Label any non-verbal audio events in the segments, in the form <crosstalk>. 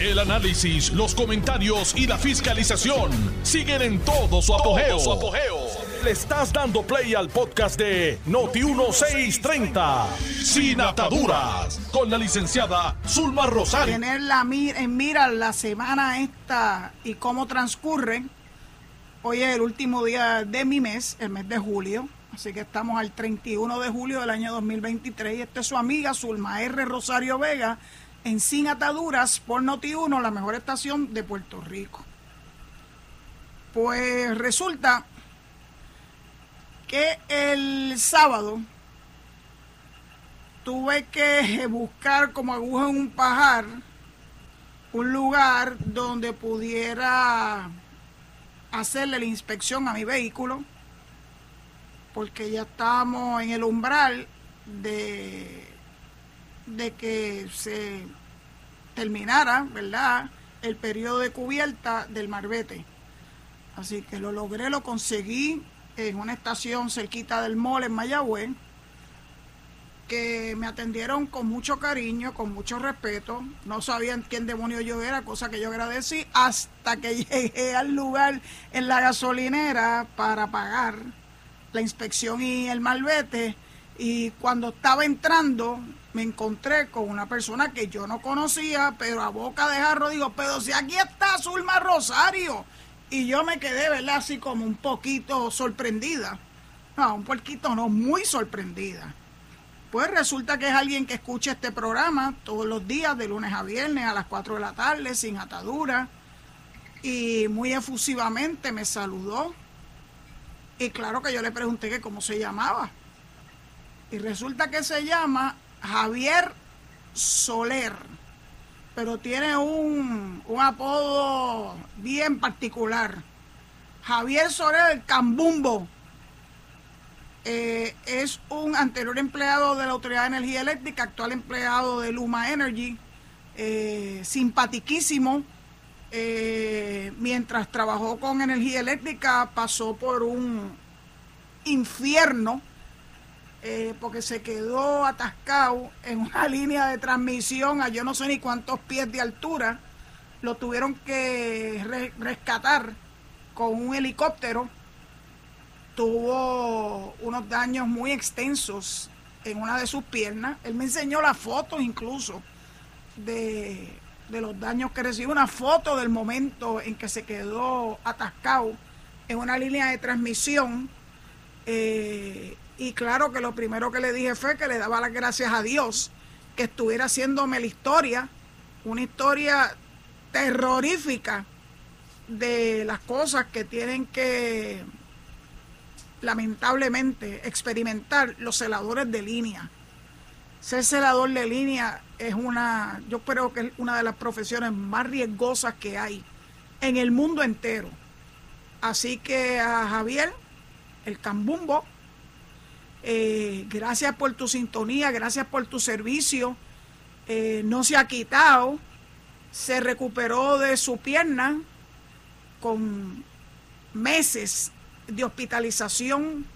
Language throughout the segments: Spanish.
El análisis, los comentarios y la fiscalización siguen en todo su apogeo. Le estás dando play al podcast de Noti1630, Sin Ataduras, con la licenciada Zulma Rosario. Tener la en mira la semana esta y cómo transcurre. Hoy es el último día de mi mes, el mes de julio. Así que estamos al 31 de julio del año 2023 y esta es su amiga Zulma R. Rosario Vega en Sin Ataduras por Noti1, la mejor estación de Puerto Rico. Pues resulta que el sábado tuve que buscar como aguja en un pajar un lugar donde pudiera hacerle la inspección a mi vehículo porque ya estamos en el umbral de, de que se terminara, ¿verdad?, el periodo de cubierta del Marbete. Así que lo logré, lo conseguí en una estación cerquita del mall en Mayagüez, que me atendieron con mucho cariño, con mucho respeto. No sabían quién demonio yo era, cosa que yo agradecí, hasta que <laughs> llegué al lugar en la gasolinera para pagar la inspección y el malvete. Y cuando estaba entrando, me encontré con una persona que yo no conocía, pero a boca de jarro digo, pero si aquí está Zulma Rosario. Y yo me quedé, ¿verdad? Así como un poquito sorprendida. No, un poquito no, muy sorprendida. Pues resulta que es alguien que escucha este programa todos los días, de lunes a viernes, a las 4 de la tarde, sin atadura. Y muy efusivamente me saludó y claro que yo le pregunté que cómo se llamaba. Y resulta que se llama Javier Soler, pero tiene un, apodo bien particular. Javier Soler Cambumbo. Eh, es un anterior empleado de la Autoridad de Energía Eléctrica, actual empleado de Luma Energy, eh, eh, mientras trabajó con energía eléctrica, pasó por un infierno eh, porque se quedó atascado en una <laughs> línea de transmisión a yo no sé ni cuántos pies de altura. Lo tuvieron que rescatar con un helicóptero. Tuvo unos daños muy extensos en una de sus piernas. Él me enseñó las fotos incluso de de los daños que recibió, una foto del momento en que se quedó atascado en una línea de transmisión. Eh, y claro que lo primero que le dije fue que le daba las gracias a Dios que estuviera haciéndome la historia, una historia terrorífica de las cosas que tienen que lamentablemente experimentar los celadores de línea. Ser celador de línea es una, yo creo que es una de las profesiones más riesgosas que hay en el mundo entero. Así que a Javier, el cambumbo, eh, gracias por tu sintonía, gracias por tu servicio. Eh, no se ha quitado, se recuperó de su pierna con meses de hospitalización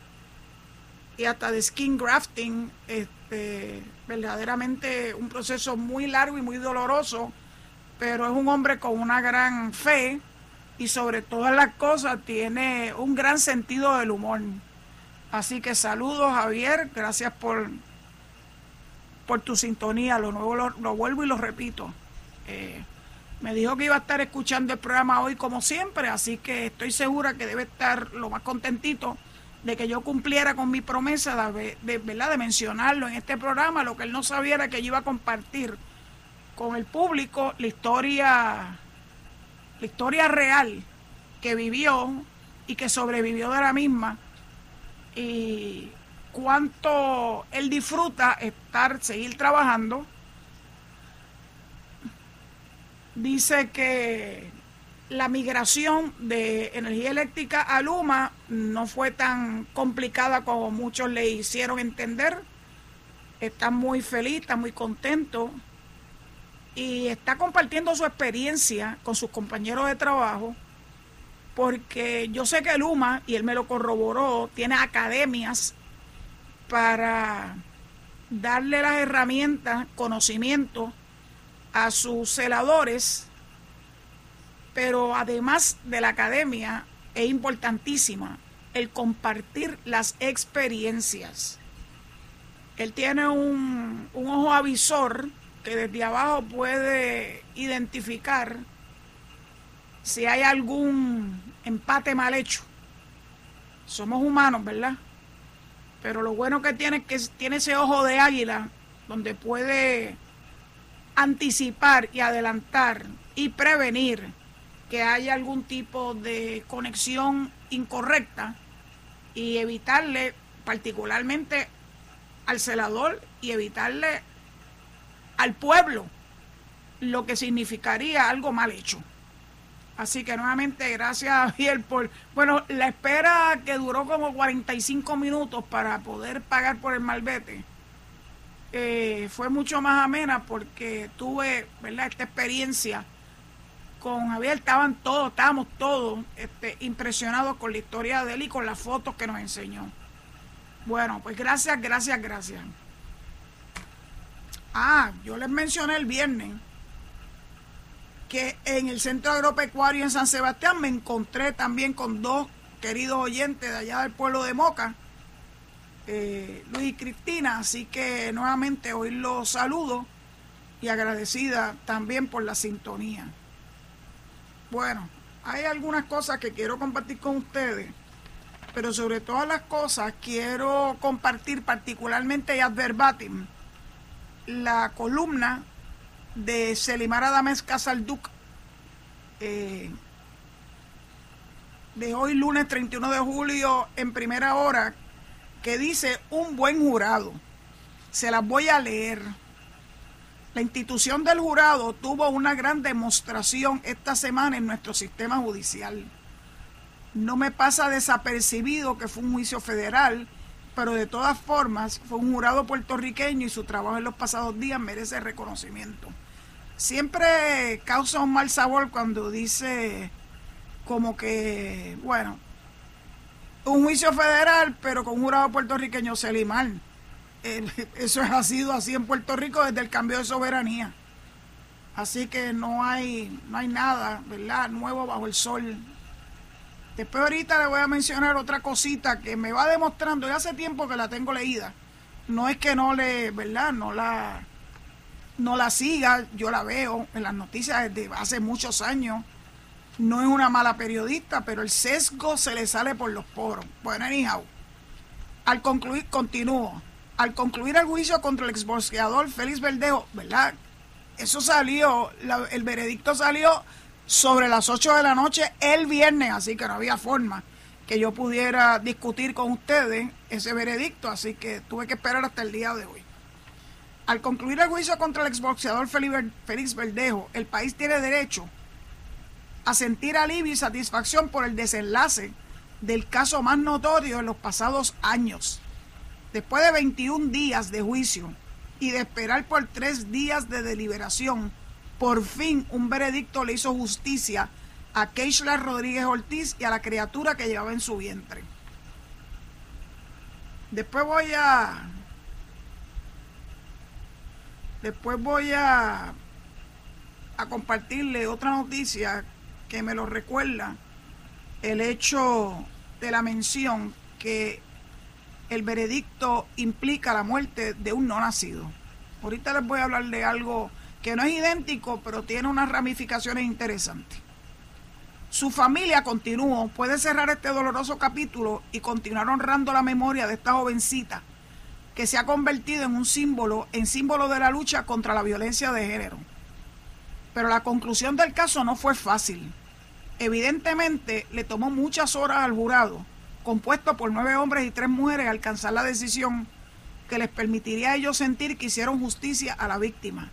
y hasta de skin grafting. Este, verdaderamente un proceso muy largo y muy doloroso, pero es un hombre con una gran fe y sobre todas las cosas tiene un gran sentido del humor. Así que saludos Javier, gracias por, por tu sintonía, lo, nuevo, lo, vuelvo y lo repito. Eh, me dijo que iba a estar escuchando el programa hoy como siempre, así que estoy segura que debe estar lo más contentito de que yo cumpliera con mi promesa de, ¿verdad? de mencionarlo en este programa, lo que él no sabía era que yo iba a compartir con el público la historia, la historia real que vivió y que sobrevivió de la misma y cuánto él disfruta estar, seguir trabajando. Dice que la migración de energía eléctrica a Luma no fue tan complicada como muchos le hicieron entender. Está muy feliz, está muy contento y está compartiendo su experiencia con sus compañeros de trabajo porque yo sé que Luma, y él me lo corroboró, tiene academias para darle las herramientas, conocimiento a sus celadores Pero además de la academia, es importantísima el compartir las experiencias. Él tiene un, un ojo avisor que desde abajo puede identificar si hay algún empate mal hecho. Somos humanos, ¿verdad? Pero lo bueno que tiene es que tiene ese ojo de águila donde puede anticipar y adelantar y prevenir que haya algún tipo de conexión incorrecta y evitarle particularmente al celador y evitarle al pueblo lo que significaría algo mal hecho. Así que nuevamente gracias Javier por... Bueno, la espera que duró como 45 minutos para poder pagar por el malvete eh, fue mucho más amena porque tuve ¿verdad? esta experiencia con Javier. Estaban todos, estábamos todos este, impresionados con la historia de él y con las fotos que nos enseñó. Bueno, pues gracias, gracias, gracias. Ah, yo les mencioné el viernes que en el Centro Agropecuario en San Sebastián me encontré también con dos queridos oyentes de allá del pueblo de Moca, eh, Luis y Cristina, así que nuevamente hoy los saludo y agradecida también por la sintonía. Bueno, hay algunas cosas que quiero compartir con ustedes, pero sobre todas las cosas quiero compartir particularmente y adverbatim la columna de Selimar Adames Casalduc eh, de hoy lunes 31 de julio en primera hora que dice un buen jurado. Se las voy a leer. La institución del jurado tuvo una gran demostración esta semana en nuestro sistema judicial. No me pasa desapercibido que fue un juicio federal, pero de todas formas fue un jurado puertorriqueño y su trabajo en los pasados días merece reconocimiento siempre causa un mal sabor cuando dice como que, bueno, un juicio federal, pero con un jurado puertorriqueño Selimar. <laughs> Eso ha sido así en Puerto Rico desde el cambio de soberanía. Así que no hay, no hay nada, ¿verdad? Nuevo bajo el sol. Después ahorita le voy a mencionar otra cosita que me va demostrando, ya hace tiempo que la tengo leída. No es que no le, ¿verdad? No la, no la siga, yo la veo en las noticias desde hace muchos años. No es una mala periodista, pero el sesgo se le sale por los poros. Bueno, anyhow, al concluir, continúo. Al concluir el juicio contra el exboxeador Félix Verdejo, ¿verdad? Eso salió, el veredicto salió sobre las 8 de la noche el viernes, así que no había forma que yo pudiera discutir con ustedes ese veredicto, así que tuve que esperar hasta el día de hoy. Al concluir el juicio contra el exboxeador Félix Verdejo, el país tiene derecho a sentir alivio y satisfacción por el desenlace del caso más notorio en los pasados años. Después de 21 días de juicio y de esperar por tres días de deliberación, por fin un veredicto le hizo justicia a Keishla Rodríguez Ortiz y a la criatura que llevaba en su vientre. Después voy a Después voy a, a compartirle otra noticia que me lo recuerda el hecho de la mención que el veredicto implica la muerte de un no nacido. Ahorita les voy a hablar de algo que no es idéntico, pero tiene unas ramificaciones interesantes. Su familia continuó, puede cerrar este doloroso capítulo y continuar honrando la memoria de esta jovencita que se ha convertido en un símbolo, en símbolo de la lucha contra la violencia de género. Pero la conclusión del caso no fue fácil. Evidentemente le tomó muchas horas al jurado, compuesto por nueve hombres y tres mujeres, alcanzar la decisión que les permitiría a ellos sentir que hicieron justicia a la víctima,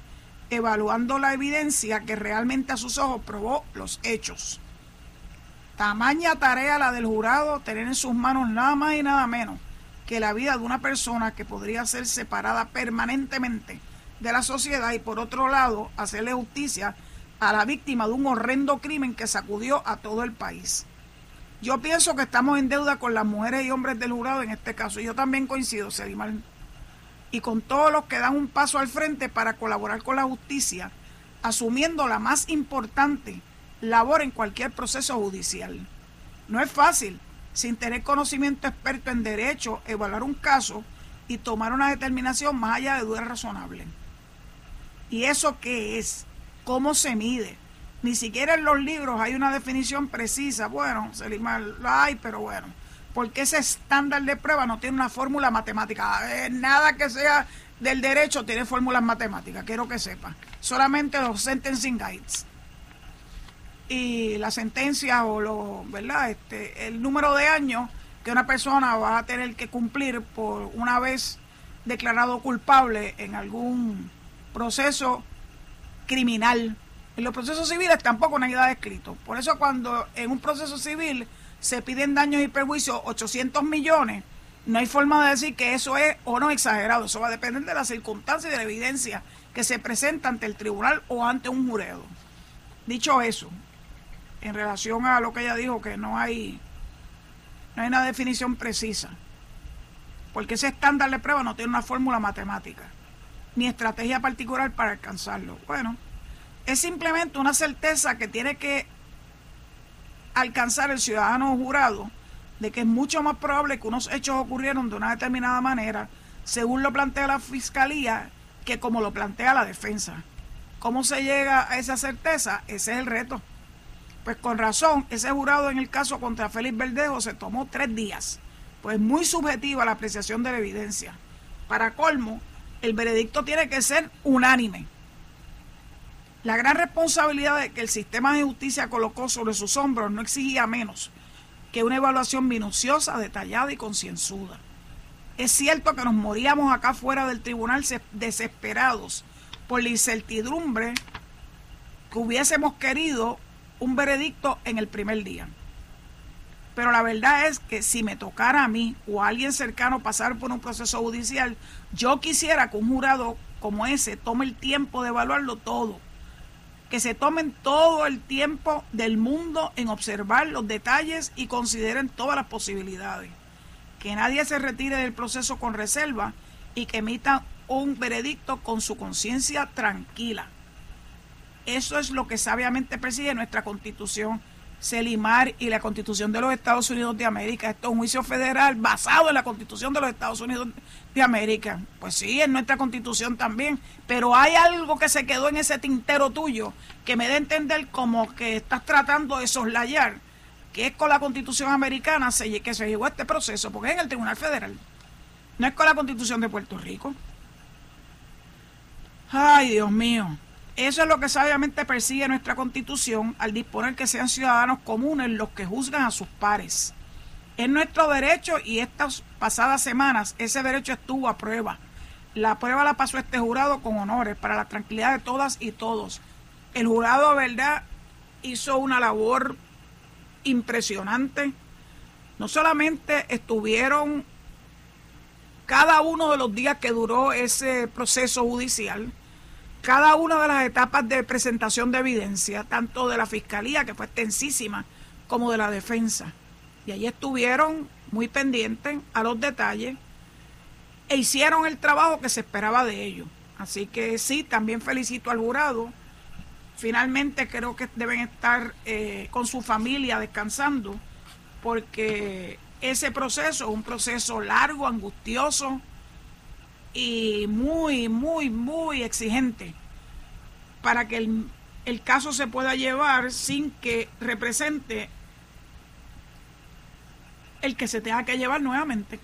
evaluando la evidencia que realmente a sus ojos probó los hechos. Tamaña tarea la del jurado tener en sus manos nada más y nada menos que la vida de una persona que podría ser separada permanentemente de la sociedad y por otro lado hacerle justicia a la víctima de un horrendo crimen que sacudió a todo el país. Yo pienso que estamos en deuda con las mujeres y hombres del jurado en este caso. Y yo también coincido, Selimar. Y con todos los que dan un paso al frente para colaborar con la justicia, asumiendo la más importante labor en cualquier proceso judicial. No es fácil, sin tener conocimiento experto en derecho, evaluar un caso y tomar una determinación más allá de duda razonable. ¿Y eso qué es? ¿Cómo se mide? Ni siquiera en los libros hay una definición precisa. Bueno, Selimar, la hay, pero bueno. Porque ese estándar de prueba no tiene una fórmula matemática. Nada que sea del derecho tiene fórmulas matemáticas, quiero que sepa. Solamente los sentencing guides. Y la sentencia o lo, ¿verdad? Este, el número de años que una persona va a tener que cumplir por una vez declarado culpable en algún proceso criminal. En los procesos civiles tampoco no hay nada escrito. Por eso cuando en un proceso civil se piden daños y perjuicios 800 millones, no hay forma de decir que eso es o no exagerado. Eso va a depender de las circunstancias y de la evidencia que se presenta ante el tribunal o ante un jurado. Dicho eso, en relación a lo que ella dijo, que no hay, no hay una definición precisa, porque ese estándar de prueba no tiene una fórmula matemática, ni estrategia particular para alcanzarlo. Bueno, es simplemente una certeza que tiene que alcanzar el ciudadano jurado de que es mucho más probable que unos hechos ocurrieron de una determinada manera, según lo plantea la fiscalía, que como lo plantea la defensa. ¿Cómo se llega a esa certeza? Ese es el reto. Pues con razón, ese jurado en el caso contra Félix Verdejo se tomó tres días. Pues muy subjetiva la apreciación de la evidencia. Para colmo, el veredicto tiene que ser unánime. La gran responsabilidad que el sistema de justicia colocó sobre sus hombros no exigía menos que una evaluación minuciosa, detallada y concienzuda. Es cierto que nos moríamos acá fuera del tribunal desesperados por la incertidumbre que hubiésemos querido un veredicto en el primer día. Pero la verdad es que si me tocara a mí o a alguien cercano pasar por un proceso judicial, yo quisiera que un jurado como ese tome el tiempo de evaluarlo todo que se tomen todo el tiempo del mundo en observar los detalles y consideren todas las posibilidades. Que nadie se retire del proceso con reserva y que emita un veredicto con su conciencia tranquila. Eso es lo que sabiamente persigue nuestra constitución Selimar y la Constitución de los Estados Unidos de América. Esto es un juicio federal basado en la Constitución de los Estados Unidos de América. Pues sí, en nuestra Constitución también. Pero hay algo que se quedó en ese tintero tuyo que me da a entender como que estás tratando de soslayar que es con la Constitución americana que se llegó a este proceso, porque es en el Tribunal Federal. No es con la Constitución de Puerto Rico. Ay, Dios mío. Eso es lo que sabiamente persigue nuestra constitución al disponer que sean ciudadanos comunes los que juzgan a sus pares. Es nuestro derecho y estas pasadas semanas ese derecho estuvo a prueba. La prueba la pasó este jurado con honores para la tranquilidad de todas y todos. El jurado, verdad, hizo una labor impresionante. No solamente estuvieron cada uno de los días que duró ese proceso judicial, cada una de las etapas de presentación de evidencia, tanto de la fiscalía, que fue extensísima, como de la defensa. Y allí estuvieron muy pendientes a los detalles e hicieron el trabajo que se esperaba de ellos. Así que sí, también felicito al jurado. Finalmente creo que deben estar eh, con su familia descansando porque ese proceso es un proceso largo, angustioso, y muy, muy, muy exigente para que el, el caso se pueda llevar sin que represente el que se tenga que llevar nuevamente.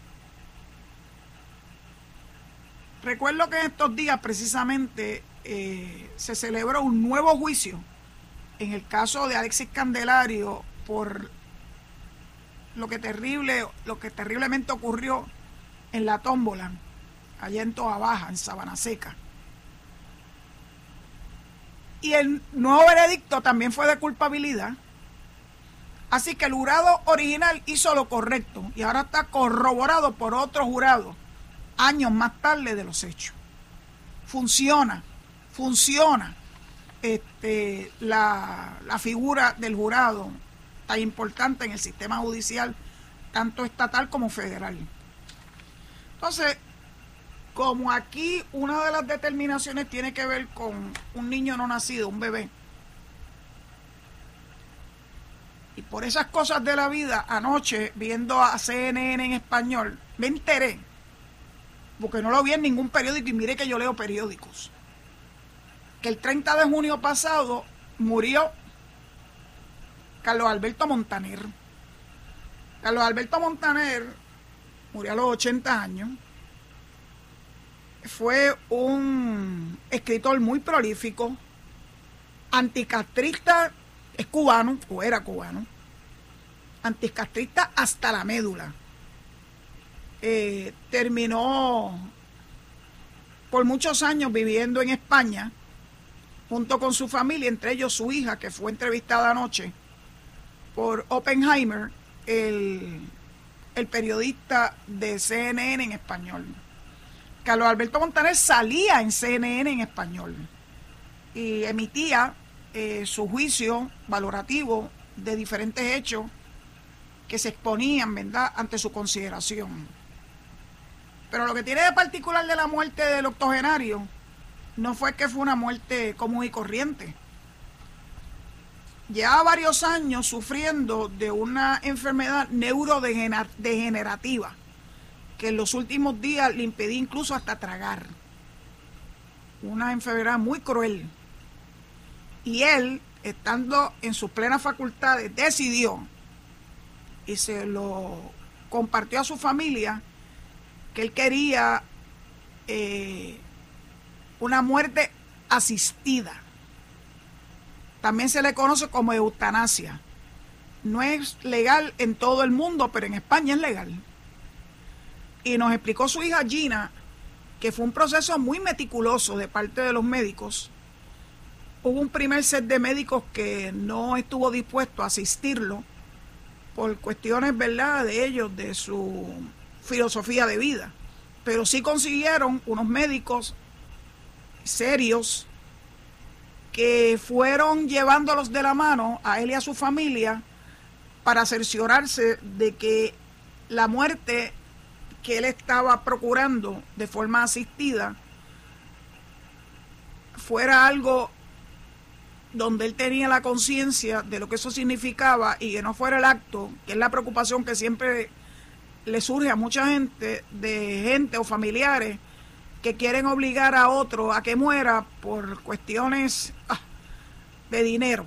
Recuerdo que en estos días precisamente eh, se celebró un nuevo juicio en el caso de Alexis Candelario por lo que terrible, lo que terriblemente ocurrió en la tómbola allá en Toa Baja, en Sabana Seca. Y el nuevo veredicto también fue de culpabilidad. Así que el jurado original hizo lo correcto y ahora está corroborado por otro jurado años más tarde de los hechos. Funciona, funciona este, la, la figura del jurado tan importante en el sistema judicial, tanto estatal como federal. Entonces, como aquí una de las determinaciones tiene que ver con un niño no nacido, un bebé, Y por esas cosas de la vida, anoche, viendo a CNN en español, me enteré, porque no lo vi en ningún periódico y mire que yo leo periódicos, que el 30 de junio pasado murió Carlos Alberto Montaner. Carlos Alberto Montaner murió a los 80 años. Fue un escritor muy prolífico, anticastrista, es cubano, o era cubano, anticastrista hasta la médula. Eh, terminó por muchos años viviendo en España, junto con su familia, entre ellos su hija, que fue entrevistada anoche por Oppenheimer, el, el periodista de CNN en español. Carlos Alberto Montaner salía en CNN en español y emitía eh, su juicio valorativo de diferentes hechos que se exponían, ¿verdad?, ante su consideración. Pero lo que tiene de particular de la muerte del octogenario no fue que fue una muerte común y corriente. Lleva varios años sufriendo de una enfermedad neurodegenerativa que en los últimos días le impedía incluso hasta tragar. Una enfermedad muy cruel y él, estando en sus plenas facultades, decidió y se lo compartió a su familia que él quería eh, una muerte asistida. También se le conoce como eutanasia. No es legal en todo el mundo, pero en España es legal. Y nos explicó su hija Gina que fue un proceso muy meticuloso de parte de los médicos hubo un primer set de médicos que no estuvo dispuesto a asistirlo por cuestiones, ¿verdad?, de ellos, de su filosofía de vida. Pero sí consiguieron unos médicos serios que fueron llevándolos de la mano a él y a su familia para cerciorarse de que la muerte que él estaba procurando de forma asistida fuera algo donde él tenía la conciencia de lo que eso significaba y que no fuera el acto, que es la preocupación que siempre le surge a mucha gente, de gente o familiares que quieren obligar a otro a que muera por cuestiones ah, de dinero.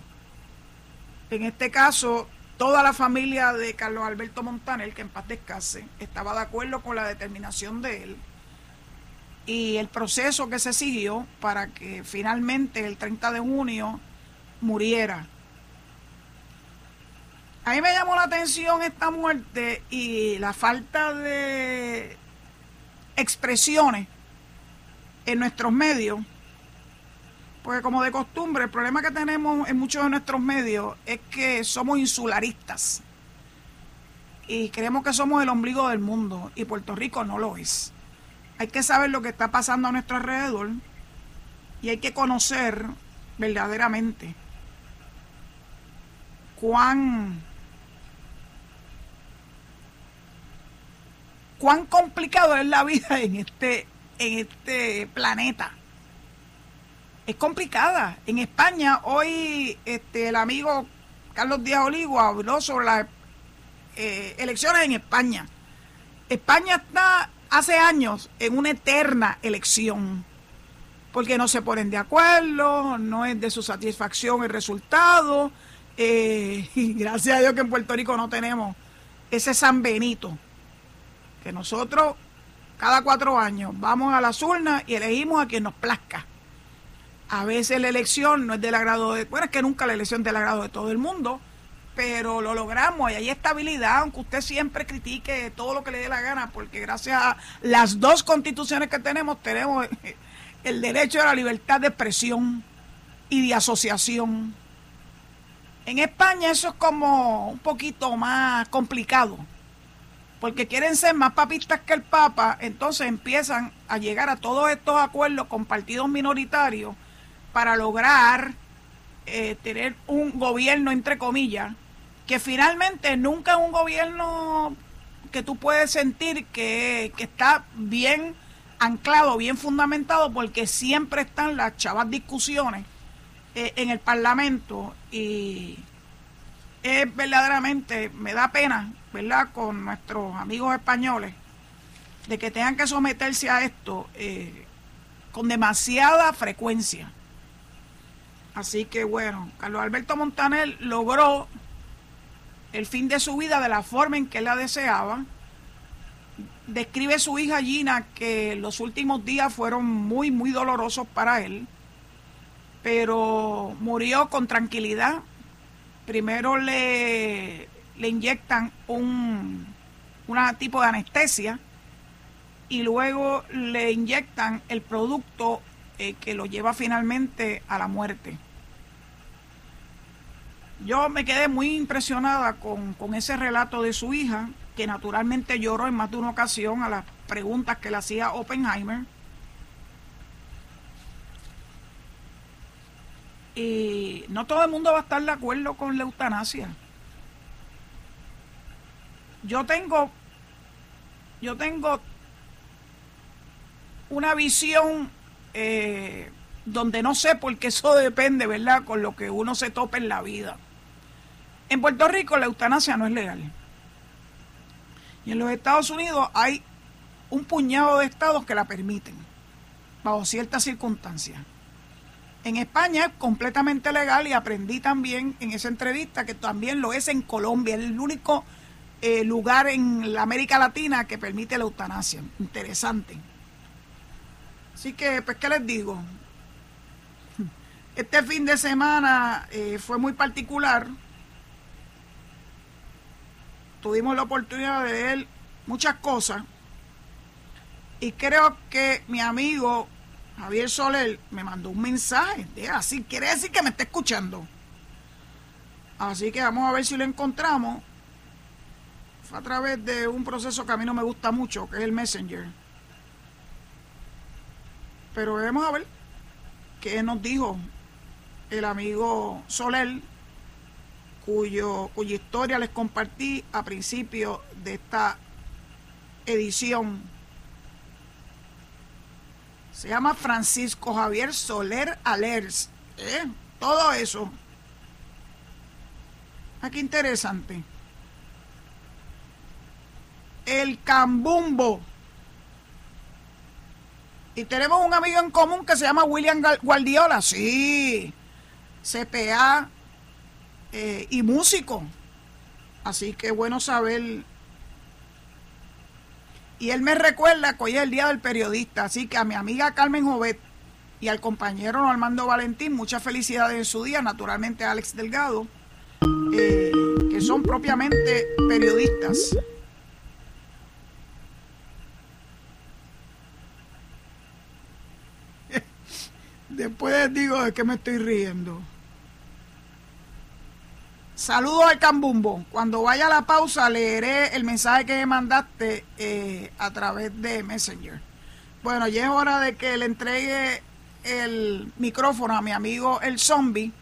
En este caso, toda la familia de Carlos Alberto Montaner, que en paz descanse, estaba de acuerdo con la determinación de él y el proceso que se siguió para que finalmente el 30 de junio muriera. A mí me llamó la atención esta muerte y la falta de expresiones en nuestros medios, porque como de costumbre, el problema que tenemos en muchos de nuestros medios es que somos insularistas y creemos que somos el ombligo del mundo y Puerto Rico no lo es. Hay que saber lo que está pasando a nuestro alrededor y hay que conocer verdaderamente cuán, cuán complicado es la vida en este, en este planeta. Es complicada. En España, hoy este, el amigo Carlos Díaz Olivo habló sobre las eh, elecciones en España. España está hace años en una eterna elección, porque no se ponen de acuerdo, no es de su satisfacción el resultado, eh, <laughs> y gracias a Dios que en Puerto Rico no tenemos ese San Benito, que nosotros cada cuatro años vamos a las urnas y elegimos a quien nos plazca. A veces la elección no es del agrado de, bueno, es que nunca la elección es del agrado de todo el mundo, pero lo logramos y hay estabilidad, aunque usted siempre critique todo lo que le dé la gana, porque gracias a las dos constituciones que tenemos, tenemos el derecho a la libertad de expresión y de asociación. En España eso es como un poquito más complicado, porque quieren ser más papistas que el Papa, entonces empiezan a llegar a todos estos acuerdos con partidos minoritarios para lograr eh, tener un gobierno, entre comillas, que finalmente nunca es un gobierno que tú puedes sentir que, está bien anclado, bien fundamentado, porque siempre están las chavas discusiones eh, en el Parlamento y, es verdaderamente, me da pena, ¿verdad?, con nuestros amigos españoles, de que tengan que someterse a esto eh, con demasiada frecuencia. Así que bueno, Carlos Alberto Montaner logró el fin de su vida de la forma en que la deseaba. Describe su hija Gina que los últimos días fueron muy, muy dolorosos para él, pero murió con tranquilidad. Primero le, le inyectan un tipo de anestesia y luego le inyectan el producto eh, que lo lleva finalmente a la muerte. Yo me quedé muy impresionada con, con, ese relato de su hija, que naturalmente lloró en más de una ocasión a las preguntas que le hacía Oppenheimer. Y no todo el mundo va a estar de acuerdo con la eutanasia. Yo tengo, yo tengo una visión eh, donde no sé, porque eso depende, ¿verdad?, con lo que uno se tope en la vida. En Puerto Rico la eutanasia no es legal. Y en los Estados Unidos hay un puñado de estados que la permiten, bajo ciertas circunstancias. En España es completamente legal y aprendí también en esa entrevista que también lo es en Colombia, es el único eh, lugar en la América Latina que permite la eutanasia. Interesante. Así que, pues, ¿qué les digo? <laughs> Este fin de semana eh, fue muy particular. Tuvimos la oportunidad de ver muchas cosas. Y creo que mi amigo Javier Soler me mandó un mensaje. Así, quiere decir que me está escuchando. Así que vamos a ver si lo encontramos. Fue a través de un proceso que a mí no me gusta mucho, que es el Messenger. Pero vamos a ver qué nos dijo el amigo Soler, cuyo, cuya historia les compartí a principio de esta edición. Se llama Francisco Javier Soler Alers. ¿eh? Todo eso. Aquí ah, interesante. El cambumbo. Y tenemos un amigo en común que se llama William Guardiola, sí, CPA eh, y músico. Así que bueno saber. Y él me recuerda que hoy es el Día del Periodista, así que a mi amiga Carmen Jovet y al compañero Armando Valentín, muchas felicidades en su día, naturalmente a Alex Delgado, eh, que son propiamente periodistas. <laughs> Después digo de qué me estoy riendo. Saludos al Cambumbo. Cuando vaya a la pausa leeré el mensaje que me mandaste eh, a través de Messenger. Bueno, ya es hora de que le entregue el micrófono a mi amigo el zombie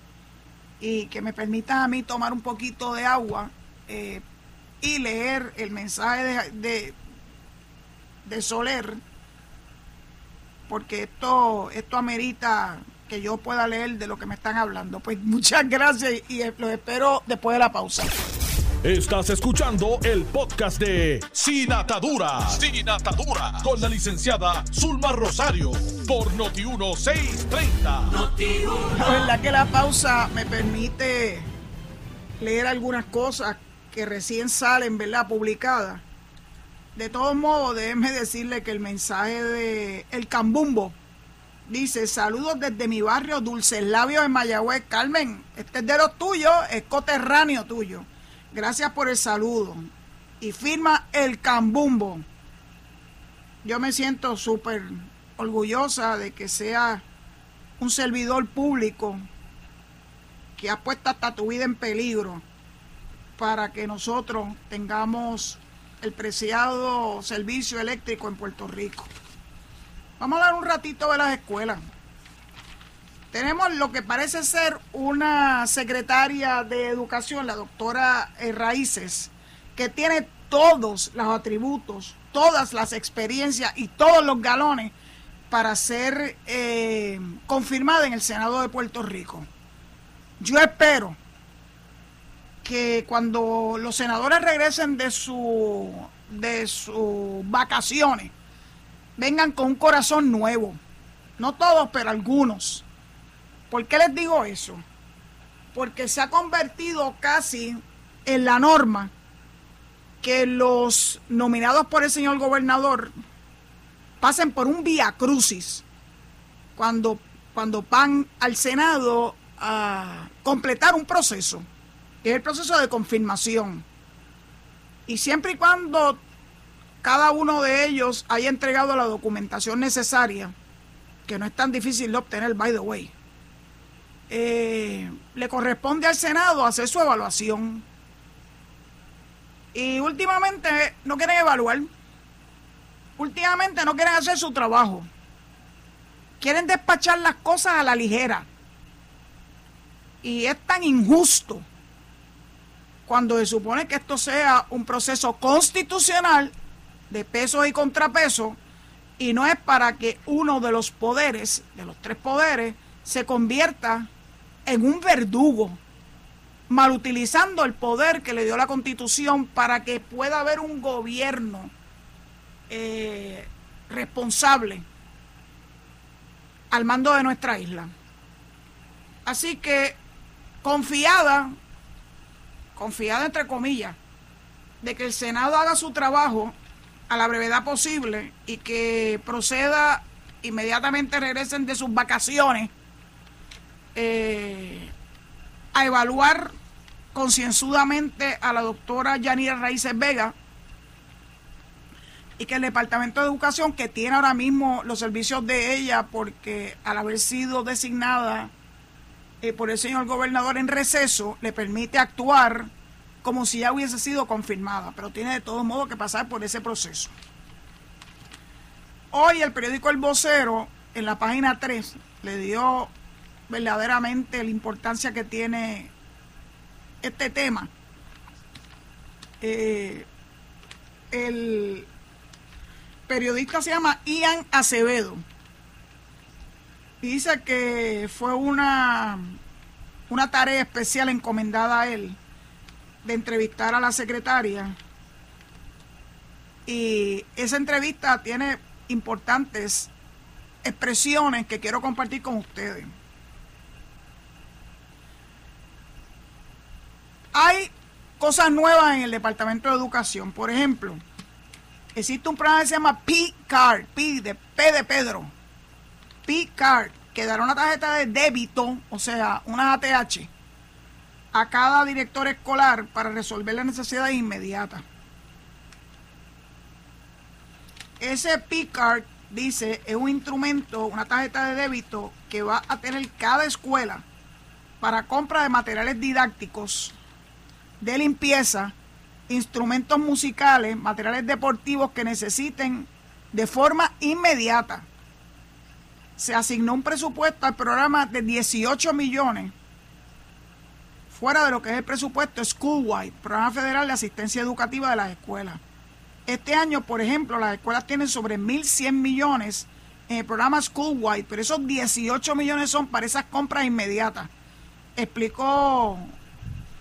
y que me permita a mí tomar un poquito de agua eh, y leer el mensaje de, de, de Soler porque esto, esto amerita que yo pueda leer de lo que me están hablando. Pues <laughs> muchas gracias y los espero después de la pausa. Estás escuchando el podcast de Sin Atadura. Sin Atadura. Con la licenciada Zulma Rosario. Por Noti1630. Noti la verdad que la pausa me permite leer algunas cosas que recién salen, ¿verdad? Publicadas. De todos modos, déjenme decirle que el mensaje de El Cambumbo dice: Saludos desde mi barrio Dulce Labio en Mayagüez. Carmen, este es de los tuyos, es coterráneo tuyo. Gracias por el saludo. Y firma El Cambumbo. Yo me siento súper orgullosa de que sea un servidor público que ha puesto hasta tu vida en peligro para que nosotros tengamos el preciado servicio eléctrico en Puerto Rico. Vamos a hablar un ratito de las escuelas. Tenemos lo que parece ser una secretaria de educación, la doctora eh, Raíces, que tiene todos los atributos, todas las experiencias y todos los galones para ser eh, confirmada en el Senado de Puerto Rico. Yo espero que cuando los senadores regresen de su de sus vacaciones vengan con un corazón nuevo. No todos, pero algunos. ¿Por qué les digo eso? Porque se ha convertido casi en la norma que los nominados por el señor gobernador pasen por un vía crucis cuando, cuando van al Senado a completar un proceso, que es el proceso de confirmación. Y siempre y cuando cada uno de ellos haya entregado la documentación necesaria, que no es tan difícil de obtener, by the way, eh, le corresponde al Senado hacer su evaluación. Y últimamente no quieren evaluar. Últimamente no quieren hacer su trabajo. Quieren despachar las cosas a la ligera. Y es tan injusto cuando se supone que esto sea un proceso constitucional de pesos y contrapesos y no es para que uno de los poderes, de los tres poderes, se convierta en un verdugo, mal utilizando el poder que le dio la constitución para que pueda haber un gobierno eh, responsable al mando de nuestra isla. Así que confiada, confiada entre comillas, de que el Senado haga su trabajo a la brevedad posible y que proceda inmediatamente regresen de sus vacaciones eh, a evaluar concienzudamente a la doctora Yanira Raíces Vega y que el Departamento de Educación, que tiene ahora mismo los servicios de ella, porque al haber sido designada eh, por el señor gobernador en receso, le permite actuar como si ya hubiese sido confirmada, pero tiene de todos modos que pasar por ese proceso. Hoy el periódico El Vocero, en la página 3, le dio verdaderamente la importancia que tiene este tema. Eh, el periodista se llama Ian Acevedo y dice que fue una, una tarea especial encomendada a él de entrevistar a la secretaria. Y esa entrevista tiene importantes expresiones que quiero compartir con ustedes. Hay cosas nuevas en el Departamento de Educación. Por ejemplo, existe un programa que se llama P-Card, P de P de Pedro. P-Card, que dará una tarjeta de débito, o sea, una ATH a cada director escolar para resolver las necesidades inmediatas. Ese P-Card, dice, es un instrumento, una tarjeta de débito que va a tener cada escuela para compra de materiales didácticos, de limpieza, instrumentos musicales, materiales deportivos que necesiten de forma inmediata. Se asignó un presupuesto al programa de 18 millones fuera de lo que es el presupuesto Schoolwide, Programa Federal de Asistencia Educativa de las Escuelas. Este año, por ejemplo, las escuelas tienen sobre 1.100 millones en el programa Schoolwide, pero esos 18 millones son para esas compras inmediatas. Explicó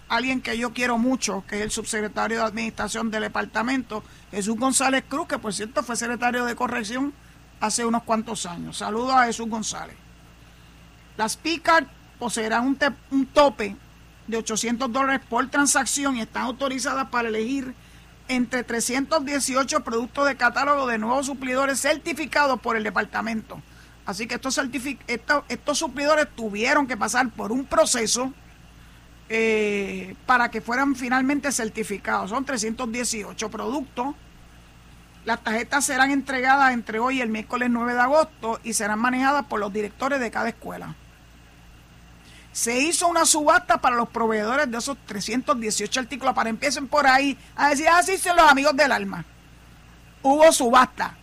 alguien que yo quiero mucho, que es el subsecretario de Administración del departamento, Jesús González Cruz, que por cierto fue secretario de corrección hace unos cuantos años. Saludos a Jesús González. Las PICAR poseerán un, un tope de 800 dólares por transacción y están autorizadas para elegir entre 318 productos de catálogo de nuevos suplidores certificados por el departamento. Así que estos, estos, suplidores tuvieron que pasar por un proceso eh, para que fueran finalmente certificados. Son 318 productos. Las tarjetas serán entregadas entre hoy y el miércoles 9 de agosto y serán manejadas por los directores de cada escuela se hizo una subasta para los proveedores de esos 318 artículos para empiecen por ahí a decir, así ah, son los amigos del alma. Hubo subasta.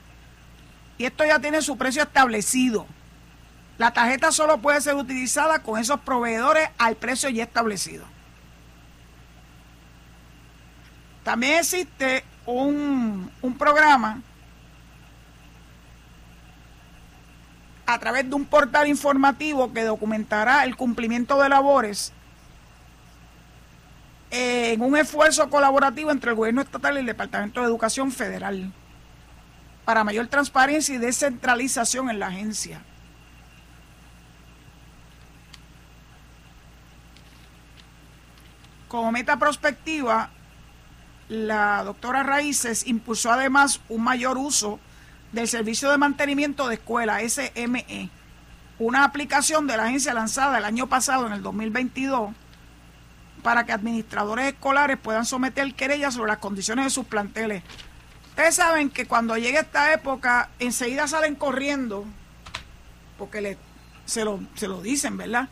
Y esto ya tiene su precio establecido. La tarjeta solo puede ser utilizada con esos proveedores al precio ya establecido. También existe un, un programa a través de un portal informativo que documentará el cumplimiento de labores en un esfuerzo colaborativo entre el gobierno estatal y el Departamento de Educación Federal para mayor transparencia y descentralización en la agencia. Como meta prospectiva, la doctora Raíces impulsó además un mayor uso del Servicio de Mantenimiento de Escuela, SME, una aplicación de la agencia lanzada el año pasado, en el 2022, para que administradores escolares puedan someter querellas sobre las condiciones de sus planteles. Ustedes saben que cuando llegue esta época, enseguida salen corriendo, porque le, se, lo, se lo dicen, ¿verdad?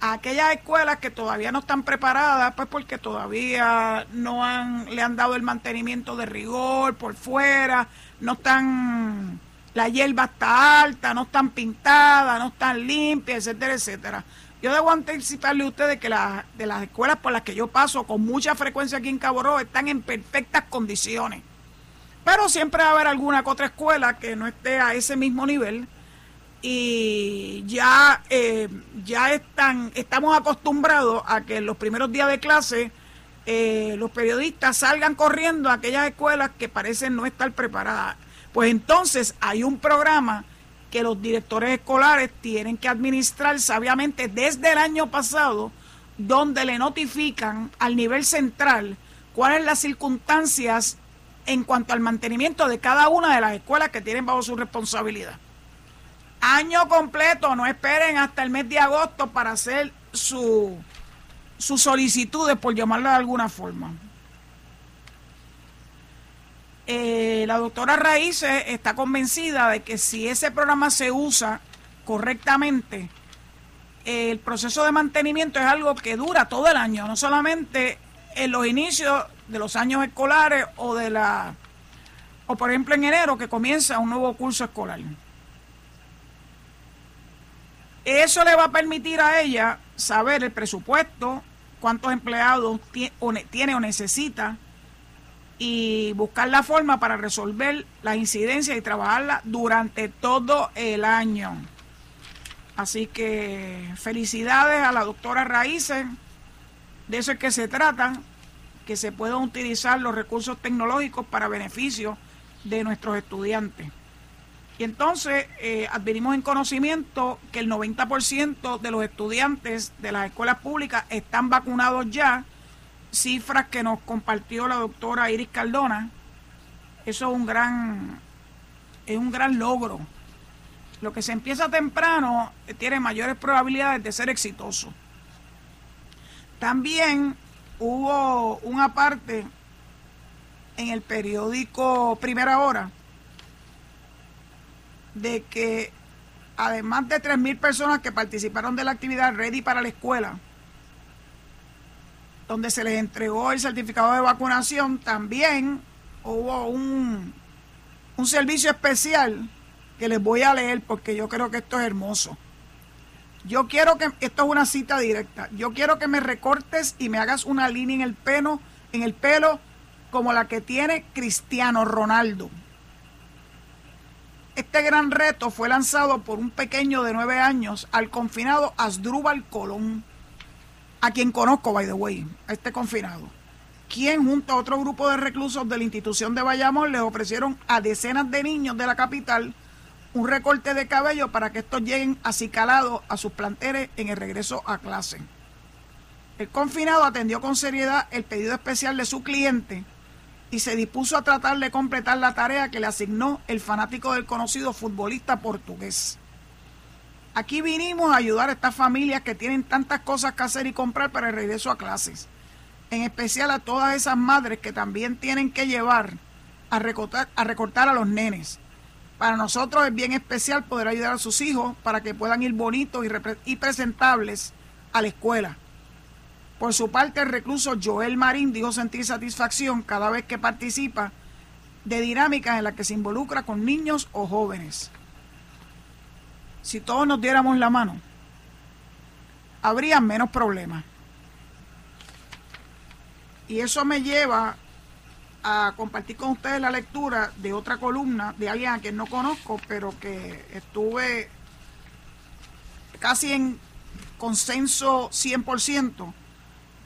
A aquellas escuelas que todavía no están preparadas, pues porque todavía no le han dado el mantenimiento de rigor por fuera, no están, la hierba está alta, no están pintadas, no están limpias, etcétera, etcétera. Yo debo anticiparle a ustedes que de las escuelas por las que yo paso con mucha frecuencia aquí en Cabo Rojo están en perfectas condiciones. Pero siempre va a haber alguna que otra escuela que no esté a ese mismo nivel y ya, eh, ya están, estamos acostumbrados a que en los primeros días de clase eh, los periodistas salgan corriendo a aquellas escuelas que parecen no estar preparadas. Pues entonces hay un programa que los directores escolares tienen que administrar sabiamente desde el año pasado, donde le notifican al nivel central cuáles las circunstancias en cuanto al mantenimiento de cada una de las escuelas que tienen bajo su responsabilidad. Año completo, no esperen hasta el mes de agosto para hacer su, sus solicitudes, por llamarlo de alguna forma. Eh, la doctora Raíces está convencida de que si ese programa se usa correctamente, el proceso de mantenimiento es algo que dura todo el año, no solamente en los inicios de los años escolares o de la o por ejemplo en enero que comienza un nuevo curso escolar. Eso le va a permitir a ella saber el presupuesto, cuántos empleados tiene o necesita y buscar la forma para resolver las incidencias y trabajarla durante todo el año. Así que felicidades a la doctora Raíces, de eso es que se trata, que se puedan utilizar los recursos tecnológicos para beneficio de nuestros estudiantes. Y entonces eh, adquirimos en conocimiento que el 90% de los estudiantes de las escuelas públicas están vacunados ya, cifras que nos compartió la doctora Iris Cardona. Eso es un gran, es un gran logro. Lo que se empieza temprano eh, tiene mayores probabilidades de ser exitoso. También hubo una parte en el periódico Primera Hora de que además de 3.000 personas que participaron de la actividad Ready para la escuela, donde se les entregó el certificado de vacunación, también hubo un, un servicio especial que les voy a leer porque yo creo que esto es hermoso. Yo quiero que, esto es una cita directa, yo quiero que me recortes y me hagas una línea en el pelo, en el pelo como la que tiene Cristiano Ronaldo. Este gran reto fue lanzado por un pequeño de nueve años al confinado Asdrúbal Colón, a quien conozco, by the way, a este confinado, quien junto a otro grupo de reclusos de la institución de Bayamón les ofrecieron a decenas de niños de la capital un recorte de cabello para que estos lleguen acicalados a sus planteles en el regreso a clase. El confinado atendió con seriedad el pedido especial de su cliente y se dispuso a tratar de completar la tarea que le asignó el fanático del conocido futbolista portugués. Aquí vinimos a ayudar a estas familias que tienen tantas cosas que hacer y comprar para el regreso a clases, en especial a todas esas madres que también tienen que llevar a recortar a, recortar a los nenes. Para nosotros es bien especial poder ayudar a sus hijos para que puedan ir bonitos y, y presentables a la escuela por su parte, el recluso Joel Marín dijo sentir satisfacción cada vez que participa de dinámicas en las que se involucra con niños o jóvenes. Si todos nos diéramos la mano, habría menos problemas. Y eso me lleva a compartir con ustedes la lectura de otra columna de alguien a quien no conozco, pero que estuve casi en consenso 100%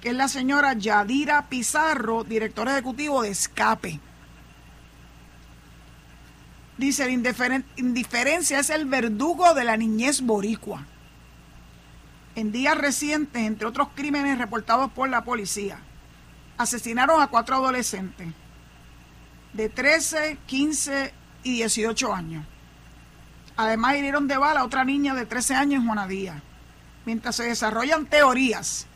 que es la señora Yadira Pizarro, directora ejecutivo de Escape. Dice, la indiferencia es el verdugo de la niñez boricua. En días recientes, entre otros crímenes reportados por la policía, asesinaron a cuatro adolescentes de 13, 15 y 18 años. Además, hirieron de bala a otra niña de 13 años en Juanadía. Mientras se desarrollan teorías,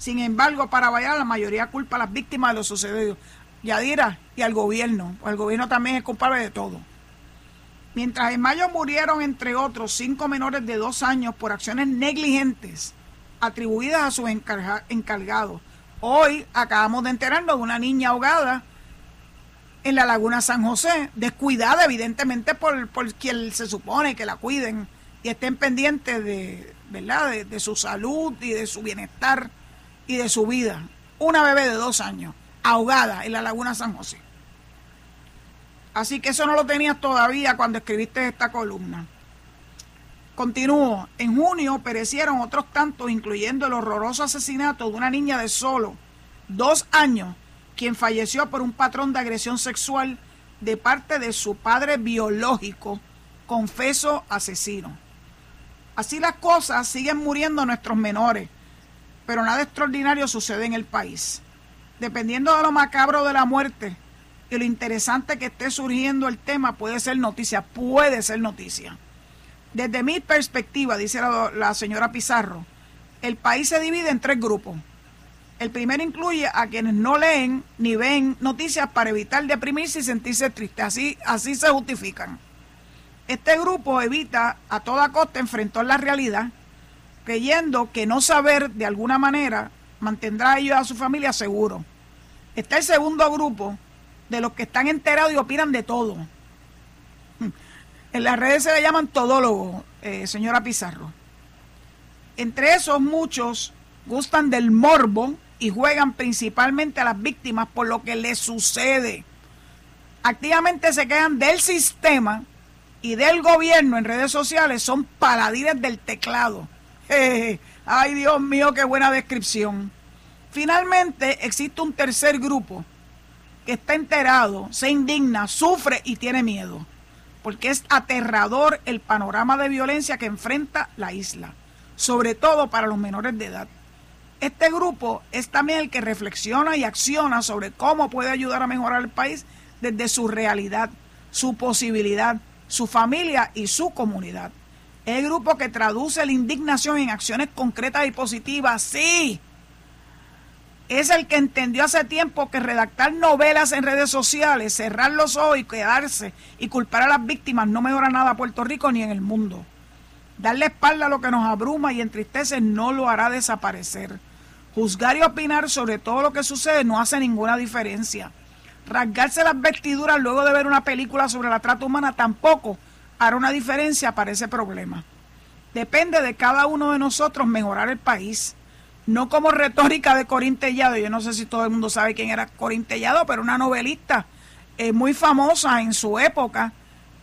sin embargo, para bailar, la mayoría culpa a las víctimas de lo sucedido. Yadira y al gobierno. El gobierno también es culpable de todo. Mientras en mayo murieron, entre otros, cinco menores de dos años por acciones negligentes atribuidas a sus encargados. Hoy acabamos de enterarnos de una niña ahogada en la Laguna San José, descuidada evidentemente por, por quien se supone que la cuiden y estén pendientes de, ¿verdad? De, su salud y de su bienestar y de su vida. Una bebé de dos años, ahogada en la Laguna San José. Así que eso no lo tenías todavía cuando escribiste esta columna. Continúo. En junio perecieron otros tantos, incluyendo el horroroso asesinato de una niña de solo dos años, quien falleció por un patrón de agresión sexual de parte de su padre biológico, confeso asesino. Así las cosas, siguen muriendo nuestros menores, pero nada extraordinario sucede en el país. Dependiendo de lo macabro de la muerte, y lo interesante que esté surgiendo el tema puede ser noticia, puede ser noticia. Desde mi perspectiva, dice la, señora Pizarro, el país se divide en tres grupos. El primero incluye a quienes no leen ni ven noticias para evitar deprimirse y sentirse tristes. Así, así se justifican. Este grupo evita a toda costa enfrentar la realidad, creyendo que no saber de alguna manera mantendrá a ellos a su familia seguros. Está el segundo grupo, de los que están enterados y opinan de todo. En las redes se le llaman todólogos, eh, señora Pizarro. Entre esos muchos gustan del morbo y juegan principalmente a las víctimas por lo que les sucede. Activamente se quedan del sistema y del gobierno en redes sociales, son paladines del teclado. <laughs> ay Dios mío, qué buena descripción. Finalmente existe un tercer grupo que está enterado, se indigna, sufre y tiene miedo, porque es aterrador el panorama de violencia que enfrenta la isla, sobre todo para los menores de edad. Este grupo es también el que reflexiona y acciona sobre cómo puede ayudar a mejorar el país desde su realidad, su posibilidad, su familia y su comunidad. El grupo que traduce la indignación en acciones concretas y positivas, sí, es el que entendió hace tiempo que redactar novelas en redes sociales, cerrar los ojos y quedarse y culpar a las víctimas no mejora nada a Puerto Rico ni en el mundo. Darle espalda a lo que nos abruma y entristece no lo hará desaparecer. Juzgar y opinar sobre todo lo que sucede no hace ninguna diferencia. Rasgarse las vestiduras luego de ver una película sobre la trata humana tampoco hará una diferencia para ese problema. Depende de cada uno de nosotros mejorar el país no como retórica de Corín Tellado, yo no sé si todo el mundo sabe quién era Corín Tellado, pero una novelista eh, muy famosa en su época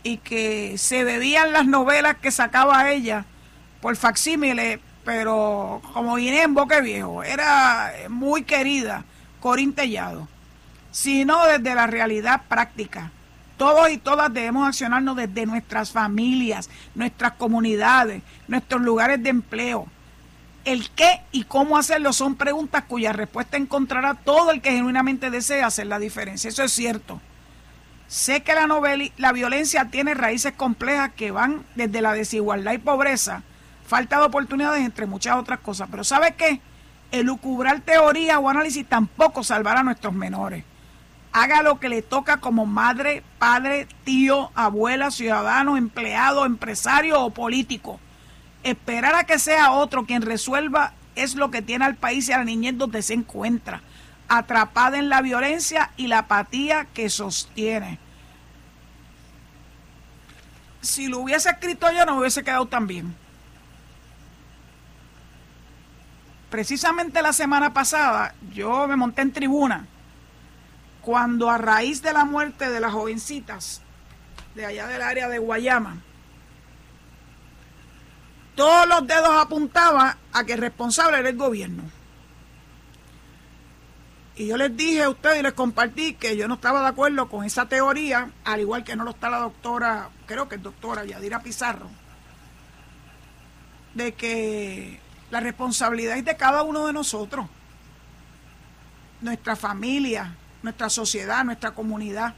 y que se bebían las novelas que sacaba ella por facsímile, pero como Inés en Boque Viejo, era muy querida Corín Tellado, sino desde la realidad práctica. Todos y todas debemos accionarnos desde nuestras familias, nuestras comunidades, nuestros lugares de empleo el qué y cómo hacerlo son preguntas cuya respuesta encontrará todo el que genuinamente desea hacer la diferencia. Eso es cierto. Sé que la, novela, la violencia tiene raíces complejas que van desde la desigualdad y pobreza, falta de oportunidades, entre muchas otras cosas. Pero ¿sabe qué? El lucubrar teoría o análisis tampoco salvará a nuestros menores. Haga lo que le toca como madre, padre, tío, abuela, ciudadano, empleado, empresario o político Esperar a que sea otro quien resuelva es lo que tiene al país y a la niñez donde se encuentra, atrapada en la violencia y la apatía que sostiene. Si lo hubiese escrito yo no hubiese quedado tan bien. Precisamente la semana pasada yo me monté en tribuna cuando a raíz de la muerte de las jovencitas de allá del área de Guayama, todos los dedos apuntaban a que el responsable era el gobierno. Y yo les dije a ustedes y les compartí que yo no estaba de acuerdo con esa teoría, al igual que no lo está la doctora, creo que es doctora Yadira Pizarro, de que la responsabilidad es de cada uno de nosotros, nuestra familia, nuestra sociedad, nuestra comunidad.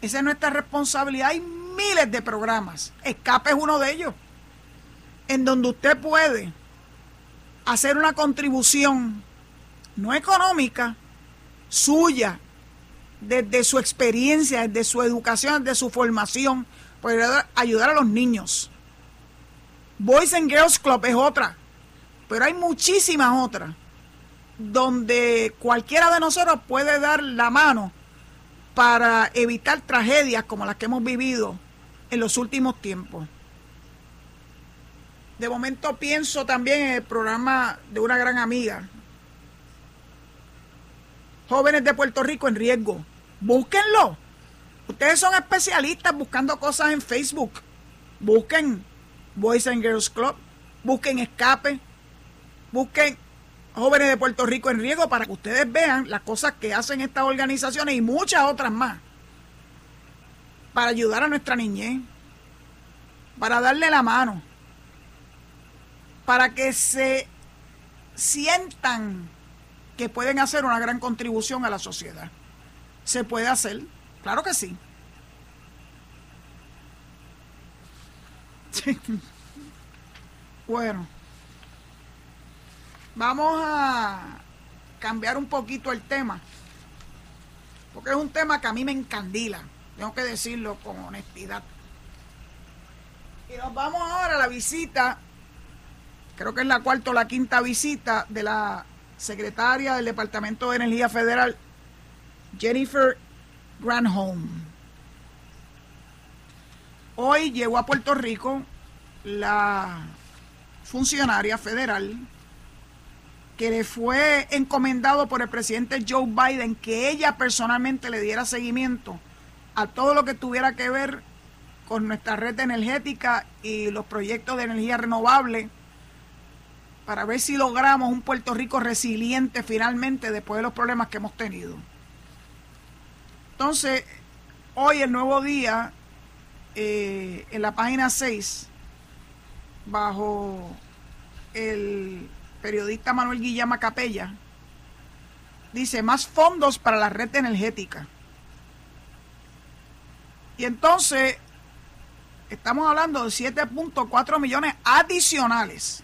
Esa es nuestra responsabilidad. Hay miles de programas. Escape es uno de ellos, en donde usted puede hacer una contribución no económica, suya, desde su experiencia, desde su educación, desde su formación, para ayudar a los niños. Boys and Girls Club es otra, pero hay muchísimas otras donde cualquiera de nosotros puede dar la mano para evitar tragedias como las que hemos vivido en los últimos tiempos. De momento pienso también en el programa de una gran amiga, Jóvenes de Puerto Rico en riesgo. Búsquenlo. Ustedes son especialistas buscando cosas en Facebook. Busquen Boys and Girls Club, busquen Escape, busquen Jóvenes de Puerto Rico en riesgo para que ustedes vean las cosas que hacen estas organizaciones y muchas otras más para ayudar a nuestra niñez, para darle la mano, para que se sientan que pueden hacer una gran contribución a la sociedad. ¿Se puede hacer? Claro que sí. <laughs> Bueno, vamos a cambiar un poquito el tema, porque es un tema que a mí me encandila, tengo que decirlo con honestidad. Y nos vamos ahora a la visita, creo que es la cuarta o la quinta visita de la secretaria del Departamento de Energía Federal, Jennifer Granholm. Hoy llegó a Puerto Rico la funcionaria federal que le fue encomendado por el presidente Joe Biden que ella personalmente le diera seguimiento a todo lo que tuviera que ver con nuestra red energética y los proyectos de energía renovable para ver si logramos un Puerto Rico resiliente finalmente después de los problemas que hemos tenido. Entonces, hoy el nuevo día, eh, en la página 6, bajo el periodista Manuel Guillama Capella, dice más fondos para la red energética. Y entonces, estamos hablando de 7.4 millones adicionales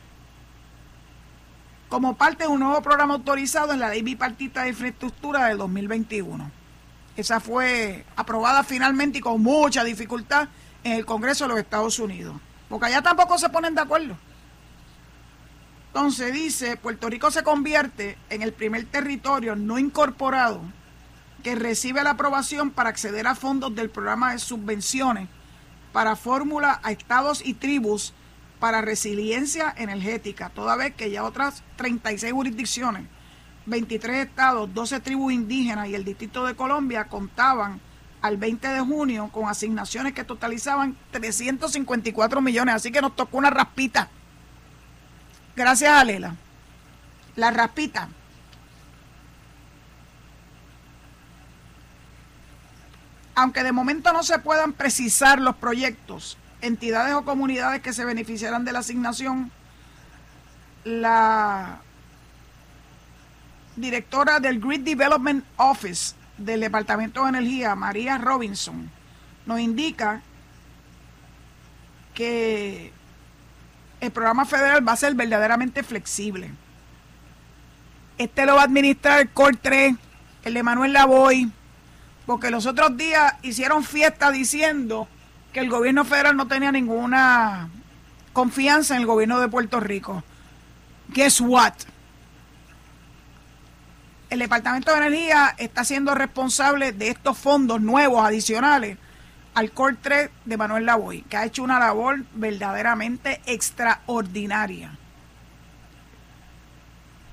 como parte de un nuevo programa autorizado en la Ley Bipartita de Infraestructura del 2021. Esa fue aprobada finalmente y con mucha dificultad en el Congreso de los Estados Unidos, porque allá tampoco se ponen de acuerdo. Entonces dice, Puerto Rico se convierte en el primer territorio no incorporado que recibe la aprobación para acceder a fondos del programa de subvenciones para fórmula a estados y tribus para resiliencia energética, toda vez que ya otras 36 jurisdicciones, 23 estados, 12 tribus indígenas y el Distrito de Colombia contaban al 20 de junio con asignaciones que totalizaban 354 millones, así que nos tocó una raspita. Gracias a Lela. La raspita. Aunque de momento no se puedan precisar los proyectos, entidades o comunidades que se beneficiarán de la asignación, la directora del Grid Development Office del Departamento de Energía, María Robinson, nos indica que el programa federal va a ser verdaderamente flexible. Este lo va a administrar el COR 3, el de Manuel Lavoy, porque los otros días hicieron fiesta diciendo que el gobierno federal no tenía ninguna confianza en el gobierno de Puerto Rico. Guess what? El Departamento de Energía está siendo responsable de estos fondos nuevos adicionales al Core 3 de Manuel Lavoy, que ha hecho una labor verdaderamente extraordinaria.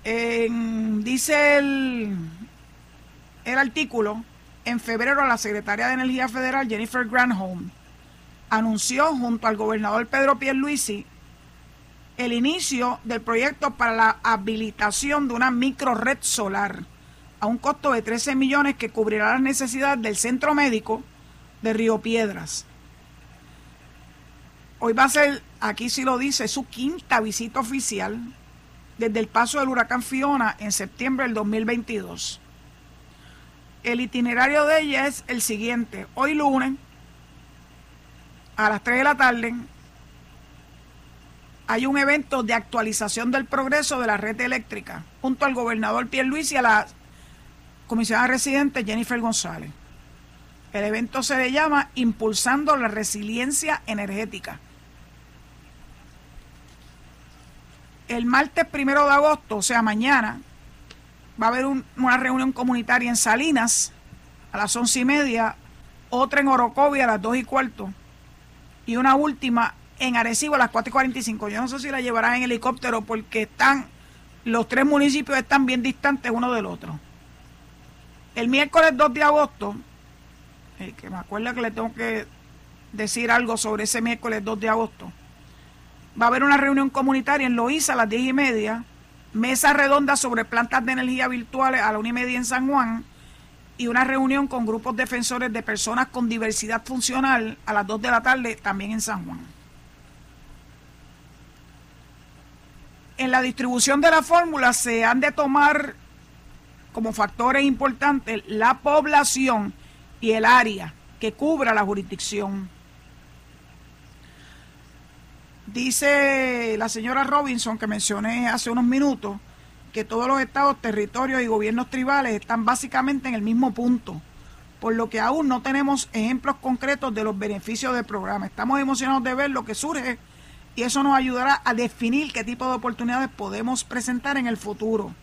dice el, el artículo, en febrero la secretaria de Energía Federal, Jennifer Granholm, anunció junto al gobernador Pedro Pierluisi el inicio del proyecto para la habilitación de una micro red solar a un costo de 13 millones que cubrirá las necesidades del centro médico de Río Piedras. Hoy va a ser, aquí sí lo dice, su quinta visita oficial desde el paso del huracán Fiona en septiembre del 2022. El itinerario de ella es el siguiente. Hoy lunes, a las 3 de la tarde, hay un evento de actualización del progreso de la red eléctrica junto al gobernador Pierre Luis y a la comisionada residente Jennifer González. El evento se le llama Impulsando la Resiliencia Energética. El martes primero de agosto, o sea, mañana, va a haber una reunión comunitaria en Salinas a las once y media, otra en Orocovia a las dos y cuarto y una última en Arecibo a las cuatro y cuarenta y cinco. Yo no sé si la llevarán en helicóptero porque están, los tres municipios están bien distantes uno del otro. El miércoles 2 de agosto, eh, que me acuerdo que le tengo que decir algo sobre ese miércoles 2 de agosto, va a haber una reunión comunitaria en Loíza a las diez y media, mesa redonda sobre plantas de energía virtuales a la una y media en San Juan y una reunión con grupos defensores de personas con diversidad funcional a las 2 de la tarde también en San Juan. En la distribución de la fórmula se han de tomar como factores importantes la población y el área que cubra la jurisdicción. Dice la señora Robinson, que mencioné hace unos minutos, que todos los estados, territorios y gobiernos tribales están básicamente en el mismo punto, por lo que aún no tenemos ejemplos concretos de los beneficios del programa. Estamos emocionados de ver lo que surge y eso nos ayudará a definir qué tipo de oportunidades podemos presentar en el futuro.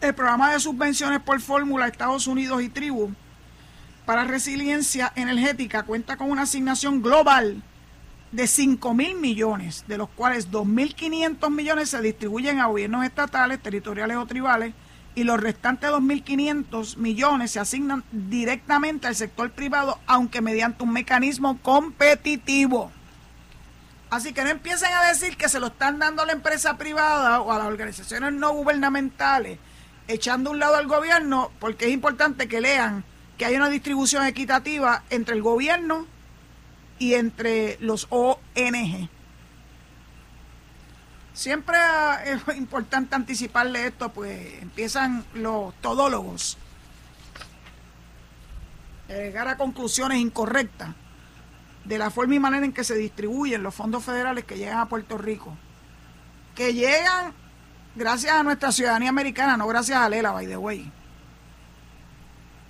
El programa de subvenciones por fórmula Estados Unidos y Tribu para resiliencia energética cuenta con una asignación global de 5 mil millones, de los cuales 2.500 millones se distribuyen a gobiernos estatales, territoriales o tribales, y los restantes 2.500 millones se asignan directamente al sector privado, aunque mediante un mecanismo competitivo. Así que no empiecen a decir que se lo están dando a la empresa privada o a las organizaciones no gubernamentales, echando un lado al gobierno, porque es importante que lean que hay una distribución equitativa entre el gobierno y entre los ONG. Siempre <laughs> es importante anticiparle esto, pues empiezan los todólogos a llegar a conclusiones incorrectas de la forma y manera en que se distribuyen los fondos federales que llegan a Puerto Rico. Que llegan gracias a nuestra ciudadanía americana, no gracias a Lela, by the way.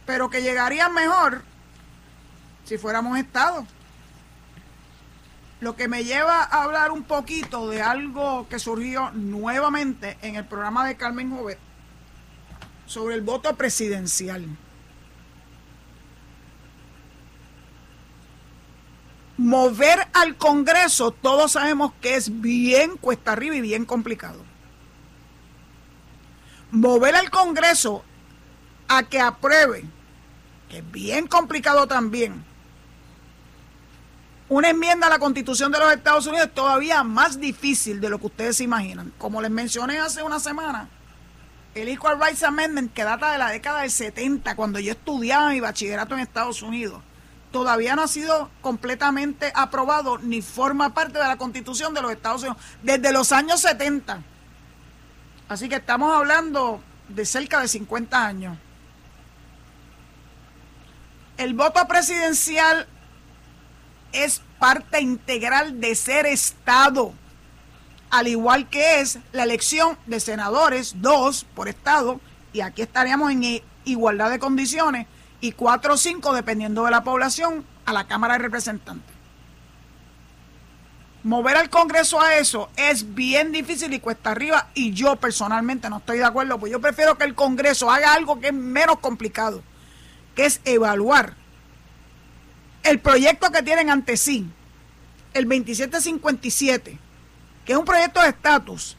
Pero que llegarían mejor si fuéramos estados. Lo que me lleva a hablar un poquito de algo que surgió nuevamente en el programa de Carmen Jovet sobre el voto presidencial. Mover al Congreso, todos sabemos que es bien cuesta arriba y bien complicado. Mover al Congreso a que apruebe, es bien complicado también, una enmienda a la Constitución de los Estados Unidos es todavía más difícil de lo que ustedes se imaginan. Como les mencioné hace una semana, el Equal Rights Amendment, que data de la década del 70, cuando yo estudiaba mi bachillerato en Estados Unidos, todavía no ha sido completamente aprobado ni forma parte de la Constitución de los Estados Unidos desde los años 70. Así que estamos hablando de cerca de 50 años. El voto presidencial es parte integral de ser Estado, al igual que es la elección de senadores, dos por Estado, y aquí estaríamos en igualdad de condiciones, y cuatro o cinco, dependiendo de la población, a la Cámara de Representantes. Mover al Congreso a eso es bien difícil y cuesta arriba, y yo personalmente no estoy de acuerdo, pues yo prefiero que el Congreso haga algo que es menos complicado, que es evaluar el proyecto que tienen ante sí, el 2757, que es un proyecto de estatus,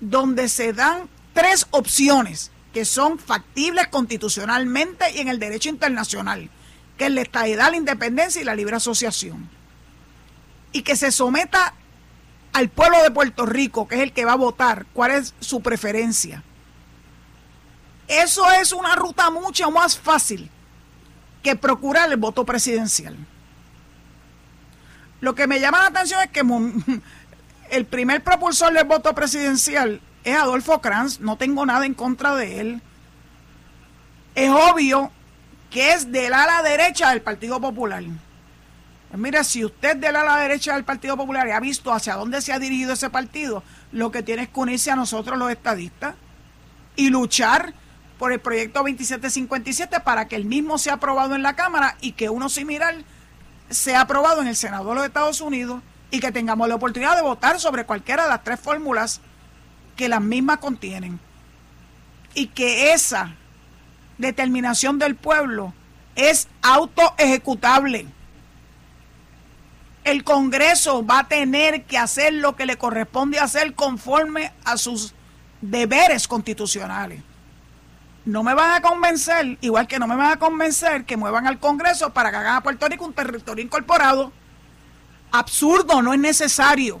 donde se dan tres opciones que son factibles constitucionalmente y en el derecho internacional, que es la estadidad, la independencia y la libre asociación. Y que se someta al pueblo de Puerto Rico, que es el que va a votar, cuál es su preferencia. Eso es una ruta mucho más fácil que procurar el voto presidencial. Lo que me llama la atención es que <laughs> el primer propulsor del voto presidencial es Adolfo Kranz, no tengo nada en contra de él. Es obvio que es del ala derecha del Partido Popular. Pues mira, si usted del ala derecha del Partido Popular y ha visto hacia dónde se ha dirigido ese partido, lo que tiene es que unirse a nosotros los estadistas y luchar por el proyecto 2757 para que el mismo sea aprobado en la Cámara y que uno similar sea aprobado en el Senado de los Estados Unidos y que tengamos la oportunidad de votar sobre cualquiera de las tres fórmulas que las mismas contienen. Y que esa determinación del pueblo es autoejecutable. El Congreso va a tener que hacer lo que le corresponde hacer conforme a sus deberes constitucionales. No me van a convencer, igual que no me van a convencer que muevan al Congreso para que hagan a Puerto Rico un territorio incorporado. Absurdo, no es necesario.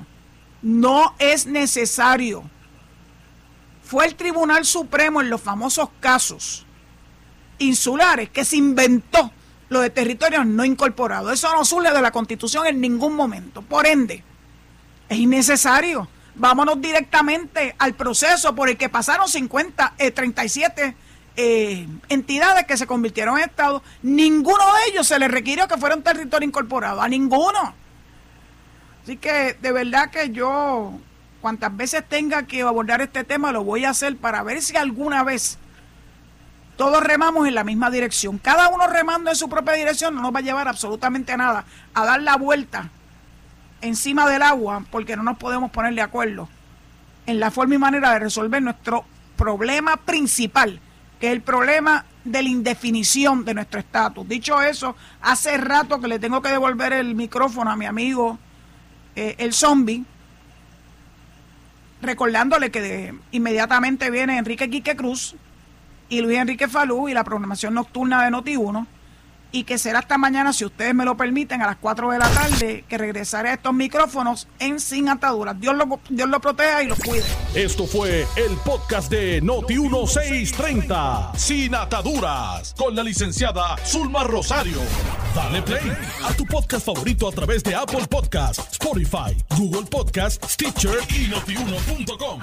No es necesario. Fue el Tribunal Supremo en los famosos casos insulares que se inventó lo de territorios no incorporados. Eso no surge de la Constitución en ningún momento. Por ende, es innecesario. Vámonos directamente al proceso por el que pasaron 50, 37 eh, entidades que se convirtieron en Estado. Ninguno de ellos se les requirió que fuera un territorio incorporado. A ninguno. Así que de verdad que yo, cuantas veces tenga que abordar este tema, lo voy a hacer para ver si alguna vez todos remamos en la misma dirección. Cada uno remando en su propia dirección no nos va a llevar absolutamente a nada, a dar la vuelta encima del agua, porque no nos podemos poner de acuerdo en la forma y manera de resolver nuestro problema principal, que el problema de la indefinición de nuestro estatus. Dicho eso, hace rato que le tengo que devolver el micrófono a mi amigo eh, el zombie, recordándole que inmediatamente viene Enrique Quique Cruz, y Luis Enrique Falú y la programación nocturna de Noti1 y que será hasta mañana, si ustedes me lo permiten, a las 4 de la tarde, que regresaré a estos micrófonos en Sin Ataduras. Dios lo, Dios lo proteja y lo cuide. Esto fue el podcast de Noti1630, Sin Ataduras, con la licenciada Zulma Rosario. Dale play a tu podcast favorito a través de Apple Podcasts, Spotify, Google Podcasts, Stitcher y notiuno.com.